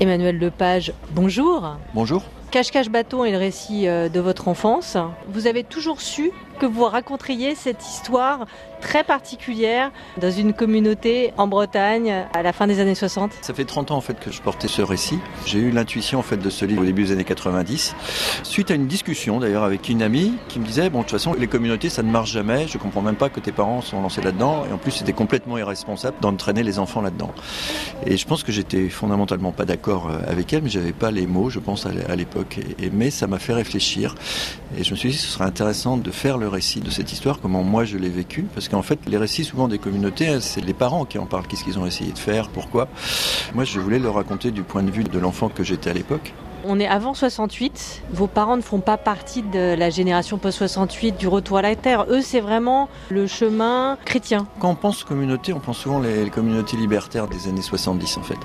Emmanuel Lepage, bonjour. Bonjour. Cache-cache bâton est le récit euh, de votre enfance. Vous avez toujours su que vous raconteriez cette histoire très particulière dans une communauté en Bretagne à la fin des années 60 Ça fait 30 ans en fait que je portais ce récit. J'ai eu l'intuition en fait de ce livre au début des années 90, suite à une discussion d'ailleurs avec une amie qui me disait bon de toute façon les communautés ça ne marche jamais, je comprends même pas que tes parents sont lancés là-dedans et en plus c'était complètement irresponsable d'entraîner les enfants là-dedans. Et je pense que j'étais fondamentalement pas d'accord euh, avec elle, mais j'avais pas les mots je pense à l'époque. Mais ça m'a fait réfléchir et je me suis dit ce serait intéressant de faire le récit de cette histoire, comment moi je l'ai vécu, parce qu'en fait les récits souvent des communautés, hein, c'est les parents qui en parlent, qu'est-ce qu'ils ont essayé de faire, pourquoi. Moi je voulais le raconter du point de vue de l'enfant que j'étais à l'époque. On est avant 68. Vos parents ne font pas partie de la génération post-68 du retour à la terre. Eux, c'est vraiment le chemin chrétien. Quand on pense communauté, on pense souvent les, communautés libertaires des années 70 en fait.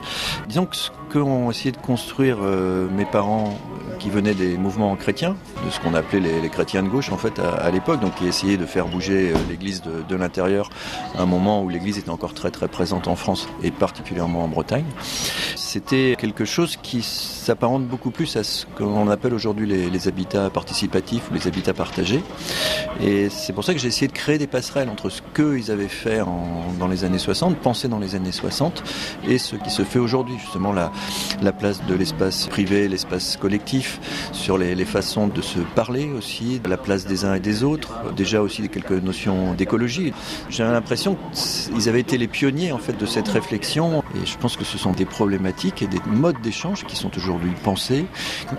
Disons que ce qu'ont essayé de construire euh, mes parents qui venaient des mouvements chrétiens, de ce qu'on appelait les, chrétiens de gauche en fait à, l'époque, donc qui essayaient de faire bouger euh, l'Église de, de l'intérieur à un moment où l'Église était encore très très présente en France et particulièrement en Bretagne. C'était quelque chose qui s'apparente beaucoup plus à ce qu'on appelle aujourd'hui les, habitats participatifs ou les habitats partagés. Et c'est pour ça que j'ai essayé de créer des passerelles entre ce qu'ils avaient fait dans les années 60, pensé dans les années 60, et ce qui se fait aujourd'hui, justement la, la place de l'espace privé, l'espace collectif, sur les, façons de se parler aussi, la place des uns et des autres, déjà aussi quelques notions d'écologie. J'ai l'impression qu'ils avaient été les pionniers en fait de cette réflexion, et je pense que ce sont des problématiques et des modes d'échange qui sont toujours aujourd'hui penser.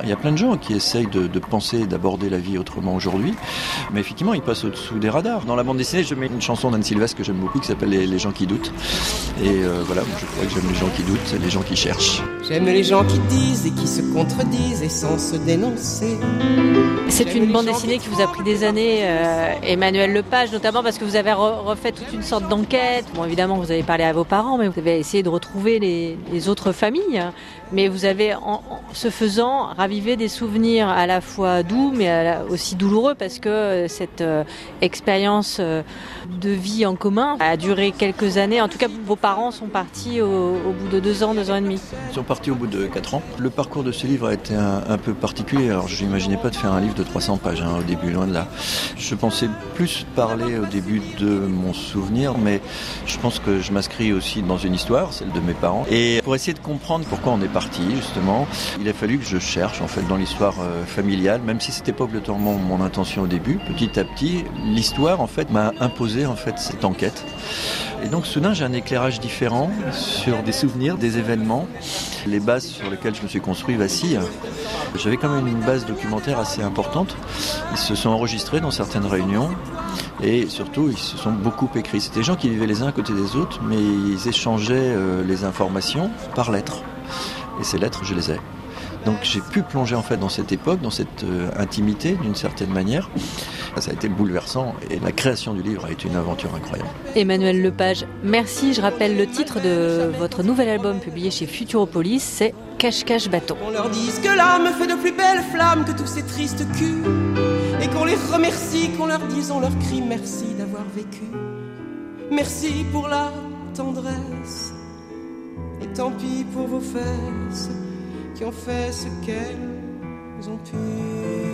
Il y a plein de gens qui essayent de, penser et d'aborder la vie autrement aujourd'hui, mais effectivement, ils passent au-dessous des radars. Dans la bande dessinée, je mets une chanson d'Anne Sylvestre que j'aime beaucoup qui s'appelle les, gens qui doutent. Et euh, voilà, je crois que j'aime les gens qui doutent, les gens qui cherchent. J'aime les gens qui disent et qui se contredisent et sans se dénoncer. C'est une bande dessinée qui vous a pris des années, euh, Emmanuel Lepage, notamment parce que vous avez refait toute une sorte d'enquête. Bon, évidemment, vous avez parlé à vos parents, mais vous avez essayé de retrouver les, les autres familles. Mais vous avez, en, ce faisant, ravivé des souvenirs à la fois doux, mais aussi douloureux, parce que euh, cette euh, expérience de vie en commun a duré quelques années. En tout cas, vos parents sont partis au, bout de deux ans, deux ans et demi au bout de 4 ans. Le parcours de ce livre a été un, peu particulier. Alors je n'imaginais pas de faire un livre de 300 pages hein, au début, loin de là. Je pensais plus parler au début de mon souvenir, mais je pense que je m'inscris aussi dans une histoire, celle de mes parents. Et pour essayer de comprendre pourquoi on est parti, justement, il a fallu que je cherche en fait dans l'histoire euh, familiale, même si c'était pas obligatoirement mon intention au début. Petit à petit, l'histoire en fait m'a imposé en fait cette enquête. Et donc soudain, j'ai un éclairage différent sur des souvenirs, des événements. Les bases sur lesquelles je me suis construit vacillent. J'avais quand même une base documentaire assez importante. Ils se sont enregistrés dans certaines réunions et surtout ils se sont beaucoup écrits. C'était des gens qui vivaient les uns à côté des autres, mais ils échangeaient euh, les informations par lettres. Et ces lettres, je les ai. Donc j'ai pu plonger en fait dans cette époque, dans cette euh, intimité d'une certaine manière. Ça a été bouleversant et la création du livre a été une aventure incroyable. Emmanuel Lepage, merci. Je rappelle le titre de votre nouvel album publié chez Futuropolis, c'est Cache-Cache Bâton. On leur dise que l'âme fait de plus belles flammes que tous ces tristes culs et qu'on les remercie, qu'on leur dise, on leur crie merci d'avoir vécu. Merci pour la tendresse et tant pis pour vos fesses qui ont fait ce qu'elles ont pu.